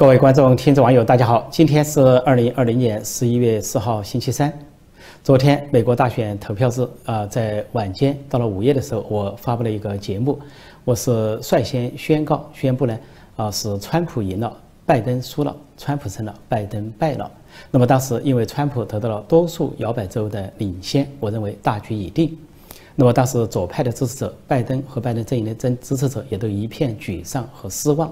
各位观众、听众、网友，大家好！今天是二零二零年十一月四号，星期三。昨天美国大选投票日啊，在晚间到了午夜的时候，我发布了一个节目，我是率先宣告、宣布呢，啊，是川普赢了，拜登输了，川普胜了，拜登败了。那么当时因为川普得到了多数摇摆州的领先，我认为大局已定。那么当时左派的支持者，拜登和拜登阵营的支支持者也都一片沮丧和失望。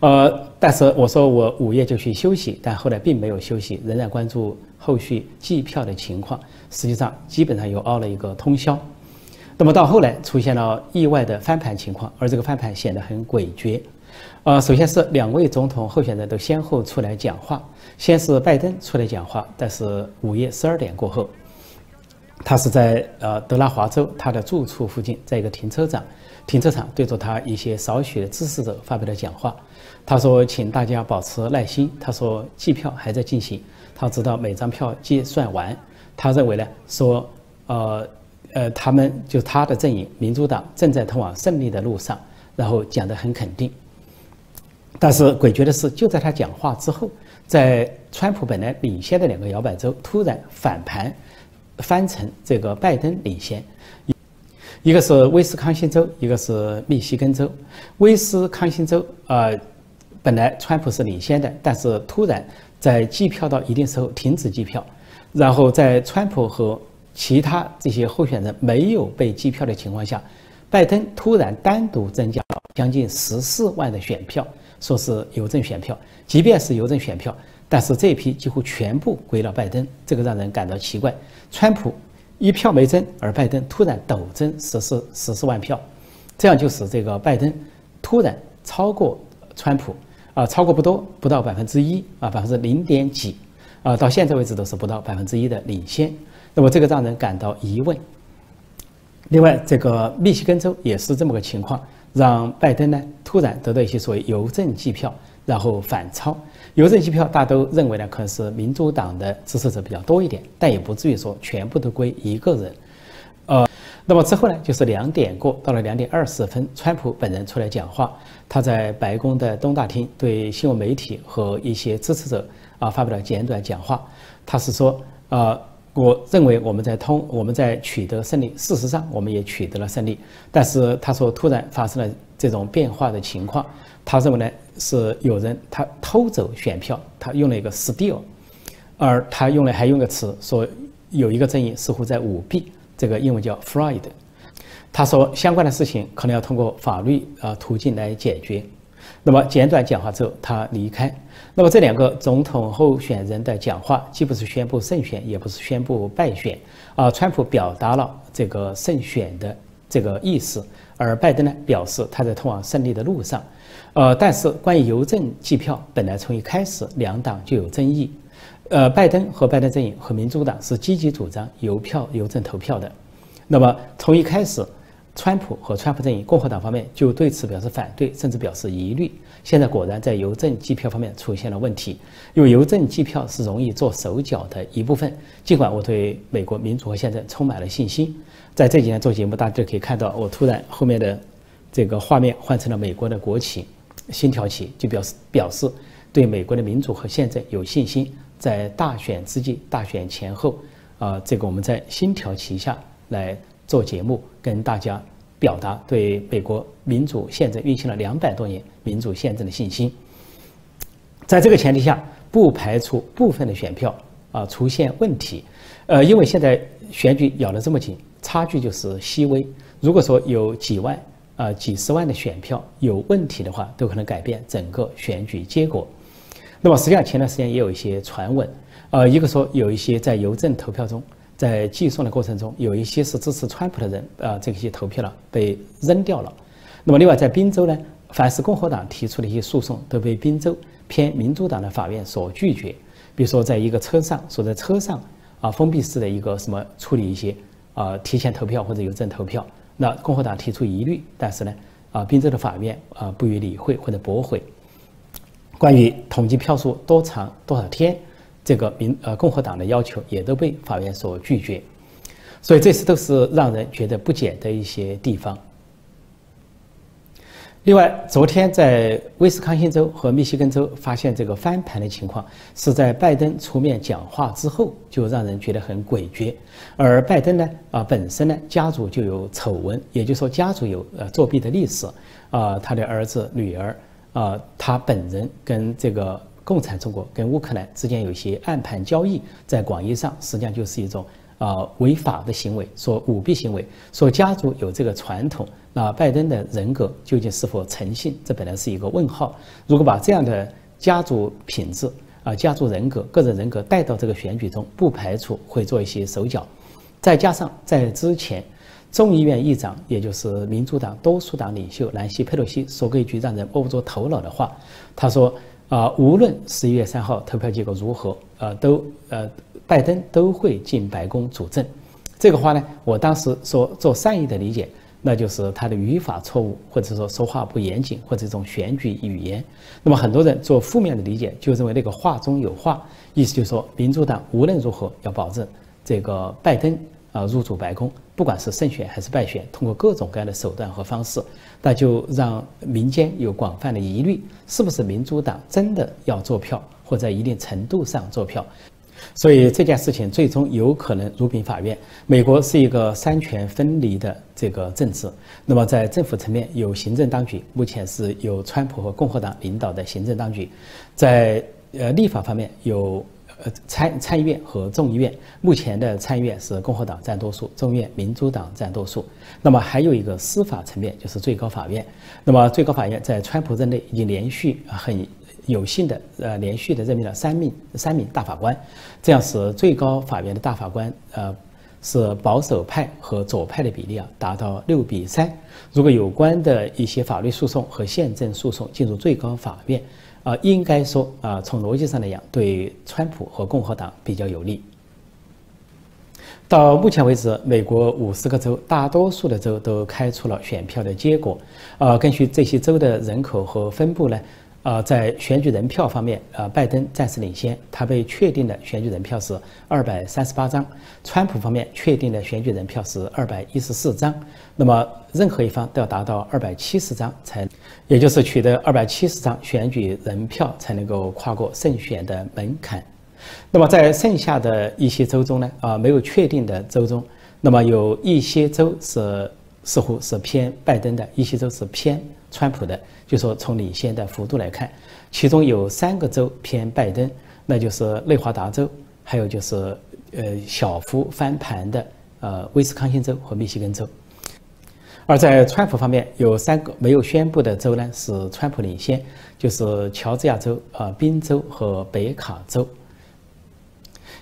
呃，但是我说我午夜就去休息，但后来并没有休息，仍然关注后续计票的情况。实际上，基本上又熬了一个通宵。那么到后来出现了意外的翻盘情况，而这个翻盘显得很诡谲。呃，首先是两位总统候选人都先后出来讲话，先是拜登出来讲话，但是午夜十二点过后，他是在呃德拉华州他的住处附近，在一个停车场，停车场对着他一些少许的支持者发表了讲话。他说：“请大家保持耐心。”他说：“计票还在进行，他直到每张票计算完。”他认为呢，说，呃，呃，他们就他的阵营，民主党正在通往胜利的路上，然后讲得很肯定。但是诡谲的是，就在他讲话之后，在川普本来领先的两个摇摆州突然反盘，翻成这个拜登领先，一个是威斯康星州，一个是密西根州。威斯康星州啊。本来川普是领先的，但是突然在计票到一定时候停止计票，然后在川普和其他这些候选人没有被计票的情况下，拜登突然单独增加了将近十四万的选票，说是邮政选票。即便是邮政选票，但是这一批几乎全部归了拜登，这个让人感到奇怪。川普一票没增，而拜登突然陡增十四十四万票，这样就使这个拜登突然超过川普。啊，超过不多，不到百分之一啊，百分之零点几，啊，到现在为止都是不到百分之一的领先。那么这个让人感到疑问。另外，这个密西根州也是这么个情况，让拜登呢突然得到一些所谓邮政计票，然后反超。邮政计票大都认为呢，可能是民主党的支持者比较多一点，但也不至于说全部都归一个人。呃，那么之后呢，就是两点过，到了两点二十分，川普本人出来讲话，他在白宫的东大厅对新闻媒体和一些支持者啊发表了简短讲话。他是说，呃，我认为我们在通，我们在取得胜利，事实上我们也取得了胜利。但是他说，突然发生了这种变化的情况，他认为呢是有人他偷走选票，他用了一个 steal，而他用了还用个词说有一个阵营似乎在舞弊。这个英文叫 Fried，他说相关的事情可能要通过法律啊途径来解决。那么简短讲话之后，他离开。那么这两个总统候选人的讲话，既不是宣布胜选，也不是宣布败选啊。川普表达了这个胜选的这个意思，而拜登呢表示他在通往胜利的路上。呃，但是关于邮政计票，本来从一开始两党就有争议。呃，拜登和拜登阵营和民主党是积极主张邮票、邮政投票的。那么从一开始，川普和川普阵营、共和党方面就对此表示反对，甚至表示疑虑。现在果然在邮政计票方面出现了问题，因为邮政计票是容易做手脚的一部分。尽管我对美国民主和宪政充满了信心，在这几年做节目，大家就可以看到，我突然后面的这个画面换成了美国的国旗，星条旗，就表示表示对美国的民主和宪政有信心。在大选之际、大选前后，啊，这个我们在星条旗下来做节目，跟大家表达对美国民主宪政运行了两百多年民主宪政的信心。在这个前提下，不排除部分的选票啊出现问题，呃，因为现在选举咬得这么紧，差距就是细微。如果说有几万啊、几十万的选票有问题的话，都可能改变整个选举结果。那么实际上前段时间也有一些传闻，呃，一个说有一些在邮政投票中，在寄送的过程中，有一些是支持川普的人，啊，这些投票了被扔掉了。那么另外在宾州呢，凡是共和党提出的一些诉讼都被宾州偏民主党的法院所拒绝。比如说在一个车上，所在车上啊封闭式的一个什么处理一些啊提前投票或者邮政投票，那共和党提出疑虑，但是呢啊宾州的法院啊不予理会或者驳回。关于统计票数多长多少天，这个民呃共和党的要求也都被法院所拒绝，所以这些都是让人觉得不解的一些地方。另外，昨天在威斯康星州和密西根州发现这个翻盘的情况，是在拜登出面讲话之后，就让人觉得很诡谲。而拜登呢，啊，本身呢家族就有丑闻，也就是说家族有呃作弊的历史，啊，他的儿子、女儿，啊，他本人跟这个共产中国、跟乌克兰之间有一些暗盘交易，在广义上实际上就是一种。啊，违法的行为，说舞弊行为，说家族有这个传统，那拜登的人格究竟是否诚信？这本来是一个问号。如果把这样的家族品质啊、家族人格、个人人格带到这个选举中，不排除会做一些手脚。再加上在之前，众议院议长，也就是民主党多数党领袖南希·佩洛西说过一句让人摸不着头脑的话，他说：“啊，无论十一月三号投票结果如何，呃，都呃。”拜登都会进白宫主政，这个话呢，我当时说做善意的理解，那就是他的语法错误，或者说说话不严谨，或者一种选举语言。那么很多人做负面的理解，就认为那个话中有话，意思就是说，民主党无论如何要保证这个拜登啊入主白宫，不管是胜选还是败选，通过各种各样的手段和方式，那就让民间有广泛的疑虑，是不是民主党真的要做票，或在一定程度上做票？所以这件事情最终有可能入禀法院。美国是一个三权分离的这个政治，那么在政府层面有行政当局，目前是由川普和共和党领导的行政当局；在呃立法方面有呃参参议院和众议院，目前的参议院是共和党占多数，众议院民主党占多数。那么还有一个司法层面就是最高法院。那么最高法院在川普任内已经连续很。有幸的，呃，连续的任命了三名三名大法官，这样使最高法院的大法官，呃，是保守派和左派的比例啊，达到六比三。如果有关的一些法律诉讼和宪政诉讼进入最高法院，啊，应该说啊，从逻辑上来讲，对川普和共和党比较有利。到目前为止，美国五十个州，大多数的州都开出了选票的结果，啊，根据这些州的人口和分布呢。啊，在选举人票方面，呃，拜登暂时领先，他被确定的选举人票是二百三十八张；川普方面确定的选举人票是二百一十四张。那么，任何一方都要达到二百七十张才，也就是取得二百七十张选举人票才能够跨过胜选的门槛。那么，在剩下的一些州中呢，啊，没有确定的州中，那么有一些州是似乎是偏拜登的，一些州是偏川普的。就说从领先的幅度来看，其中有三个州偏拜登，那就是内华达州，还有就是呃小幅翻盘的呃威斯康星州和密西根州。而在川普方面，有三个没有宣布的州呢是川普领先，就是乔治亚州、啊宾州和北卡州。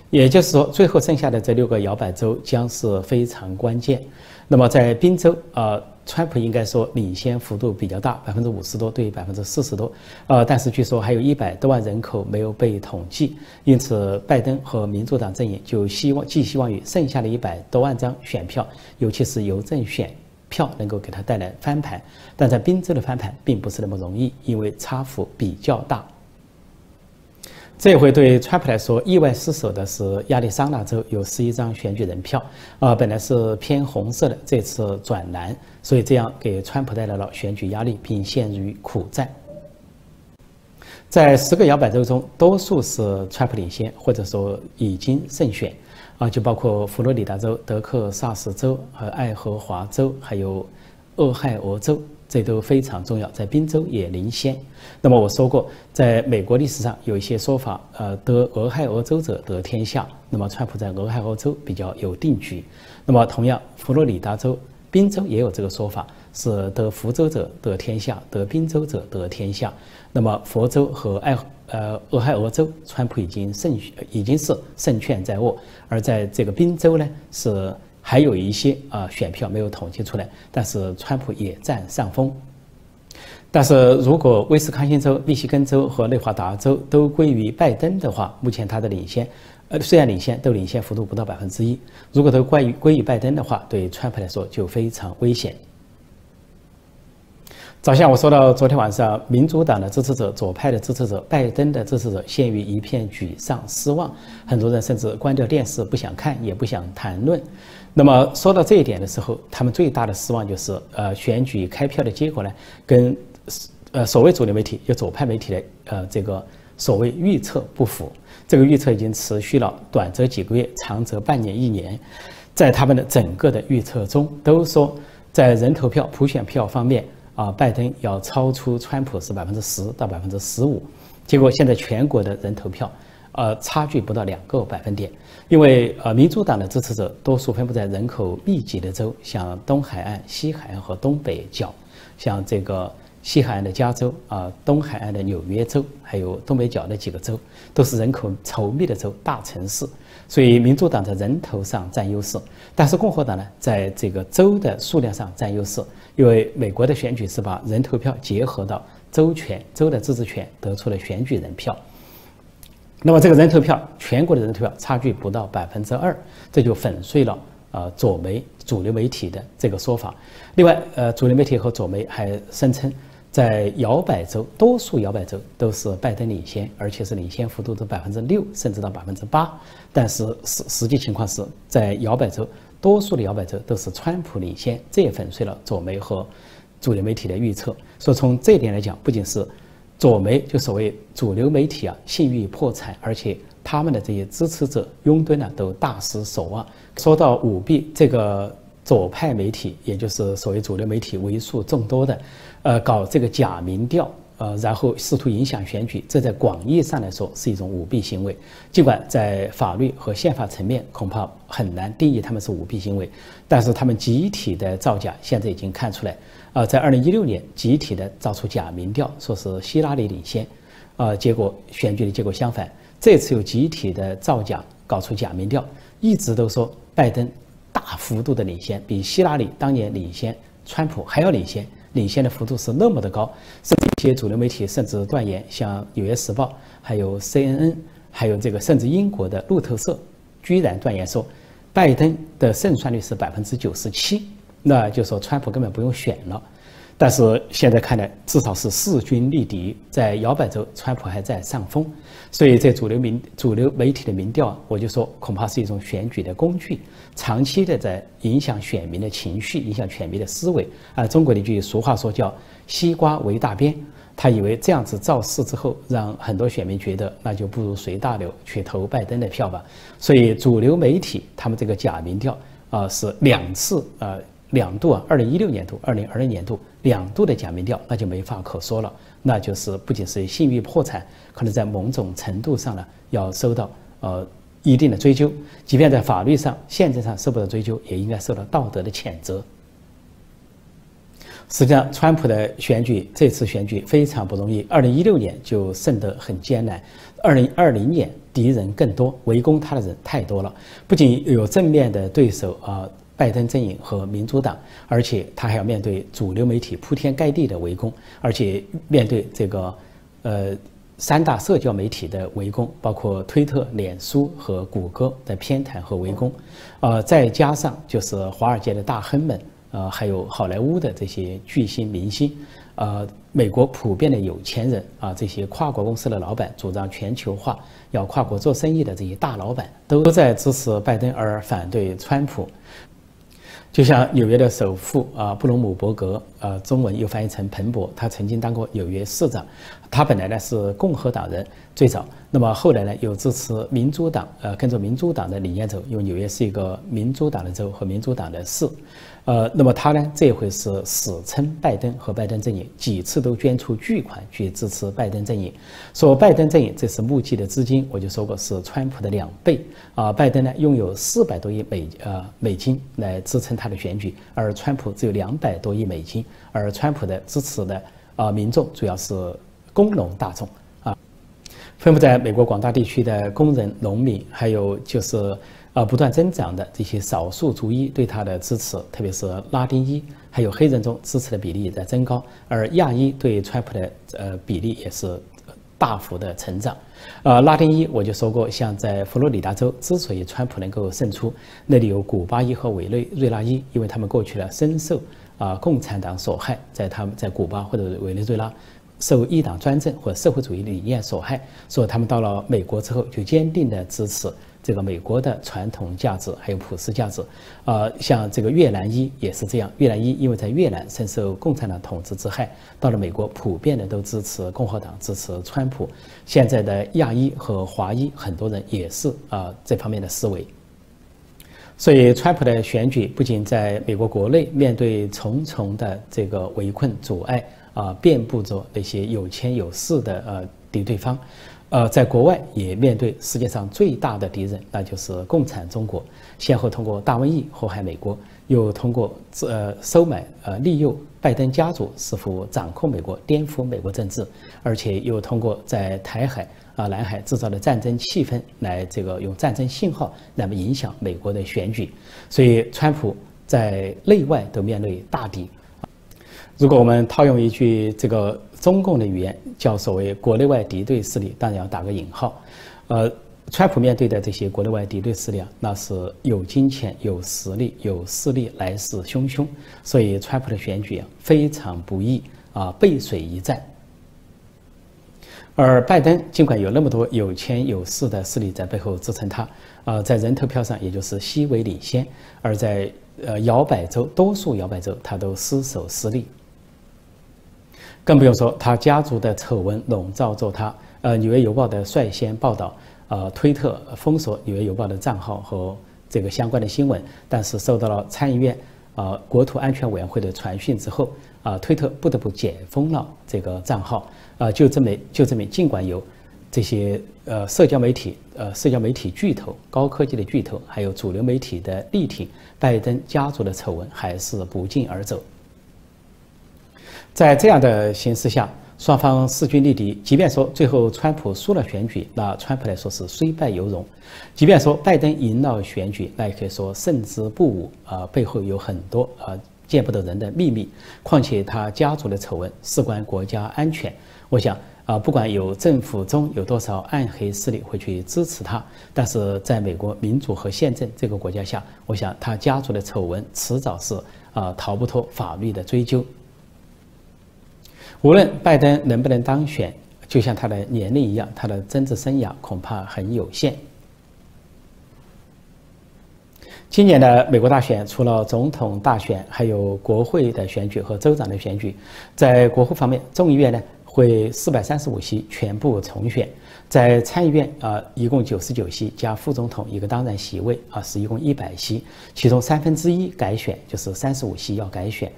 也就是说，最后剩下的这六个摇摆州将是非常关键。那么在宾州啊。川普应该说领先幅度比较大，百分之五十多对百分之四十多，呃，但是据说还有一百多万人口没有被统计，因此拜登和民主党阵营就希望寄希望于剩下的一百多万张选票，尤其是邮政选票能够给他带来翻盘，但在宾州的翻盘并不是那么容易，因为差幅比较大。这回对川普来说意外失手的是亚利桑那州有十一张选举人票，啊，本来是偏红色的，这次转蓝，所以这样给川普带来了选举压力，并陷于苦战。在十个摇摆州中，多数是川普领先，或者说已经胜选，啊，就包括佛罗里达州、德克萨斯州和爱荷华州，还有俄亥俄州。这都非常重要，在宾州也领先。那么我说过，在美国历史上有一些说法，呃，得俄亥俄州者得天下。那么川普在俄亥俄州比较有定局。那么同样，佛罗里达州、宾州也有这个说法，是得福州者得天下，得宾州者得天下。那么佛州和爱呃俄亥俄州，川普已经胜已经是胜券在握，而在这个宾州呢是。还有一些啊选票没有统计出来，但是川普也占上风。但是如果威斯康星州、密西根州和内华达州都归于拜登的话，目前他的领先，呃虽然领先，都领先幅度不到百分之一。如果都归于归于拜登的话，对川普来说就非常危险。早像我说到，昨天晚上民主党的支持者、左派的支持者、拜登的支持者陷于一片沮丧、失望，很多人甚至关掉电视，不想看，也不想谈论。那么说到这一点的时候，他们最大的失望就是，呃，选举开票的结果呢，跟呃所谓主流媒体就左派媒体的呃这个所谓预测不符。这个预测已经持续了短则几个月，长则半年一年。在他们的整个的预测中，都说在人投票、普选票方面啊，拜登要超出川普是百分之十到百分之十五。结果现在全国的人投票，呃，差距不到两个百分点。因为呃，民主党的支持者多数分布在人口密集的州，像东海岸、西海岸和东北角，像这个。西海岸的加州啊，东海岸的纽约州，还有东北角的几个州，都是人口稠密的州、大城市，所以民主党在人头上占优势，但是共和党呢，在这个州的数量上占优势，因为美国的选举是把人投票结合到州权、州的自治权，得出了选举人票。那么这个人投票，全国的人投票差距不到百分之二，这就粉碎了。呃，左媒主流媒体的这个说法。另外，呃，主流媒体和左媒还声称，在摇摆州，多数摇摆州都是拜登领先，而且是领先幅度的百分之六，甚至到百分之八。但是实实际情况是在摇摆州，多数的摇摆州都是川普领先，这也粉碎了左媒和主流媒体的预测。所以从这一点来讲，不仅是左媒就所谓主流媒体啊信誉破产，而且他们的这些支持者拥趸呢都大失所望。说到舞弊，这个左派媒体，也就是所谓主流媒体为数众多的，呃，搞这个假民调，呃，然后试图影响选举，这在广义上来说是一种舞弊行为。尽管在法律和宪法层面恐怕很难定义他们是舞弊行为，但是他们集体的造假现在已经看出来。呃，在二零一六年集体的造出假民调，说是希拉里领先，呃，结果选举的结果相反。这次又集体的造假，搞出假民调，一直都说。拜登大幅度的领先，比希拉里当年领先川普还要领先，领先的幅度是那么的高，甚至一些主流媒体甚至断言，像《纽约时报》、还有 CNN、还有这个甚至英国的路透社，居然断言说，拜登的胜算率是百分之九十七，那就说川普根本不用选了。但是现在看来，至少是势均力敌，在摇摆州，川普还在上风，所以在主流民主流媒体的民调，我就说恐怕是一种选举的工具，长期的在影响选民的情绪，影响选民的思维。啊，中国的一句俗话说叫“西瓜为大边”，他以为这样子造势之后，让很多选民觉得那就不如随大流去投拜登的票吧。所以主流媒体他们这个假民调啊，是两次啊。两度啊，二零一六年度、二零二零年度两度的假民调，那就没法可说了。那就是不仅是信誉破产，可能在某种程度上呢，要受到呃一定的追究。即便在法律上、宪政上受不到追究，也应该受到道德的谴责。实际上，川普的选举这次选举非常不容易。二零一六年就胜得很艰难，二零二零年敌人更多，围攻他的人太多了。不仅有正面的对手啊。拜登阵营和民主党，而且他还要面对主流媒体铺天盖地的围攻，而且面对这个，呃，三大社交媒体的围攻，包括推特、脸书和谷歌的偏袒和围攻，呃，再加上就是华尔街的大亨们，呃，还有好莱坞的这些巨星明星，呃，美国普遍的有钱人啊，这些跨国公司的老板，主张全球化、要跨国做生意的这些大老板，都在支持拜登而反对川普。就像纽约的首富啊，布隆姆伯格，呃，中文又翻译成彭博，他曾经当过纽约市长。他本来呢是共和党人，最早，那么后来呢又支持民主党，呃，跟着民主党的理念走，因为纽约是一个民主党的州和民主党的市。呃，那么他呢，这回是死撑拜登和拜登阵营，几次都捐出巨款去支持拜登阵营。说拜登阵营这次募集的资金，我就说过是川普的两倍啊。拜登呢拥有四百多亿美呃美金来支撑他的选举，而川普只有两百多亿美金。而川普的支持的啊民众主要是工农大众啊，分布在美国广大地区的工人、农民，还有就是。呃不断增长的这些少数族裔对他的支持，特别是拉丁裔，还有黑人中支持的比例也在增高，而亚裔对川普的呃比例也是大幅的成长。呃，拉丁裔我就说过，像在佛罗里达州，之所以川普能够胜出，那里有古巴裔和委内瑞拉裔，因为他们过去呢深受啊共产党所害，在他们在古巴或者委内瑞拉受一党专政或社会主义理念所害，所以他们到了美国之后就坚定的支持。这个美国的传统价值还有普世价值，啊，像这个越南裔也是这样。越南裔因为在越南深受共产党统治之害，到了美国普遍的都支持共和党，支持川普。现在的亚裔和华裔很多人也是啊这方面的思维。所以，川普的选举不仅在美国国内面对重重的这个围困阻碍啊，遍布着那些有钱有势的呃敌对方。呃，在国外也面对世界上最大的敌人，那就是共产中国。先后通过大瘟疫祸害美国，又通过呃收买呃利诱拜登家族试图掌控美国、颠覆美国政治，而且又通过在台海啊南海制造的战争气氛来这个用战争信号那么影响美国的选举。所以，川普在内外都面对大敌。如果我们套用一句这个中共的语言，叫所谓国内外敌对势力，当然要打个引号。呃，川普面对的这些国内外敌对势力啊，那是有金钱、有实力、有势力，来势汹汹。所以，川普的选举啊非常不易啊，背水一战。而拜登尽管有那么多有钱有势的势力在背后支撑他，啊，在人投票上也就是西微领先，而在呃摇摆州多数摇摆州他都失守失利。更不用说他家族的丑闻笼罩着他。呃，《纽约邮报》的率先报道，呃，推特封锁《纽约邮报》的账号和这个相关的新闻，但是受到了参议院啊国土安全委员会的传讯之后，啊，推特不得不解封了这个账号。啊，就这么就这么，尽管有这些呃社交媒体呃社交媒体巨头、高科技的巨头，还有主流媒体的力挺，拜登家族的丑闻还是不胫而走。在这样的形势下，双方势均力敌。即便说最后川普输了选举，那川普来说是虽败犹荣；即便说拜登赢了选举，那也可以说胜之不武啊，背后有很多啊见不得人的秘密。况且他家族的丑闻事关国家安全，我想啊，不管有政府中有多少暗黑势力会去支持他，但是在美国民主和宪政这个国家下，我想他家族的丑闻迟早是啊逃不脱法律的追究。无论拜登能不能当选，就像他的年龄一样，他的政治生涯恐怕很有限。今年的美国大选，除了总统大选，还有国会的选举和州长的选举。在国会方面，众议院呢会四百三十五席全部重选；在参议院啊，一共九十九席加副总统一个当然席位啊，是一共一百席，其中三分之一改选，就是三十五席要改选。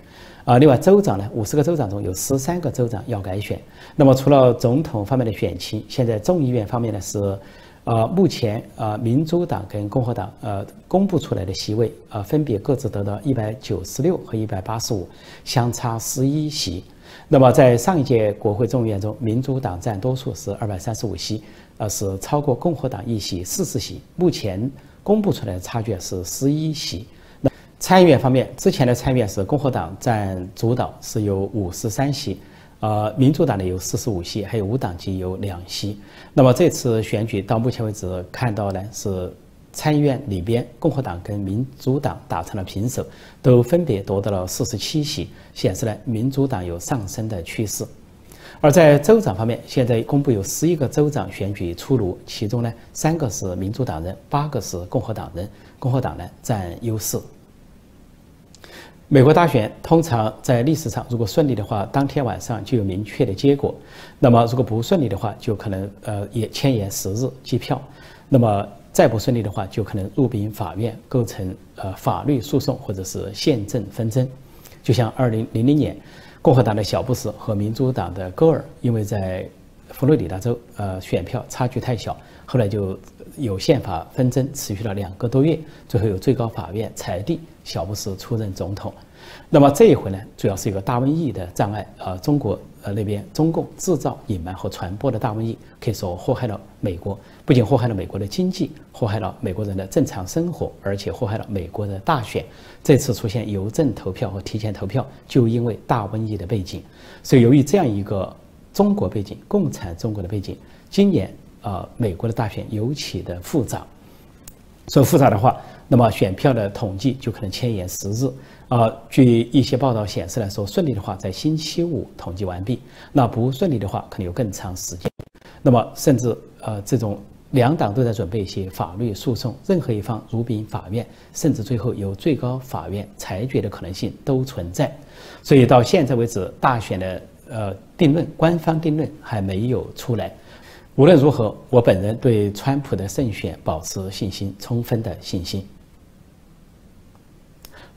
啊，另外州长呢，五十个州长中有十三个州长要改选。那么除了总统方面的选情，现在众议院方面呢是，呃，目前啊，民主党跟共和党呃公布出来的席位啊，分别各自得到一百九十六和一百八十五，相差十一席。那么在上一届国会众议院中，民主党占多数是二百三十五席，呃，是超过共和党一席四十席。目前公布出来的差距是十一席。那参议院方面，之前的参议院是共和党占主导，是有五十三席，呃，民主党呢有四十五席，还有无党籍有两席。那么这次选举到目前为止看到呢，是参议院里边共和党跟民主党打成了平手，都分别夺得了四十七席，显示呢民主党有上升的趋势。而在州长方面，现在公布有十一个州长选举出炉，其中呢三个是民主党人，八个是共和党人，共和党呢占优势。美国大选通常在历史上，如果顺利的话，当天晚上就有明确的结果；那么如果不顺利的话，就可能呃也牵延时日计票；那么再不顺利的话，就可能入禀法院，构成呃法律诉讼或者是宪政纷争。就像二零零零年，共和党的小布什和民主党的戈尔，因为在佛罗里达州呃选票差距太小，后来就有宪法纷争，持续了两个多月，最后由最高法院裁定。小布什出任总统，那么这一回呢，主要是一个大瘟疫的障碍啊。中国呃那边中共制造、隐瞒和传播的大瘟疫，可以说祸害了美国，不仅祸害了美国的经济，祸害了美国人的正常生活，而且祸害了美国的大选。这次出现邮政投票和提前投票，就因为大瘟疫的背景。所以由于这样一个中国背景、共产中国的背景，今年啊美国的大选尤其的复杂。说复杂的话。那么选票的统计就可能牵延时日，啊，据一些报道显示来说，顺利的话在星期五统计完毕，那不顺利的话可能有更长时间。那么甚至呃这种两党都在准备一些法律诉讼，任何一方如禀法院，甚至最后由最高法院裁决的可能性都存在。所以到现在为止，大选的呃定论，官方定论还没有出来。无论如何，我本人对川普的胜选保持信心，充分的信心。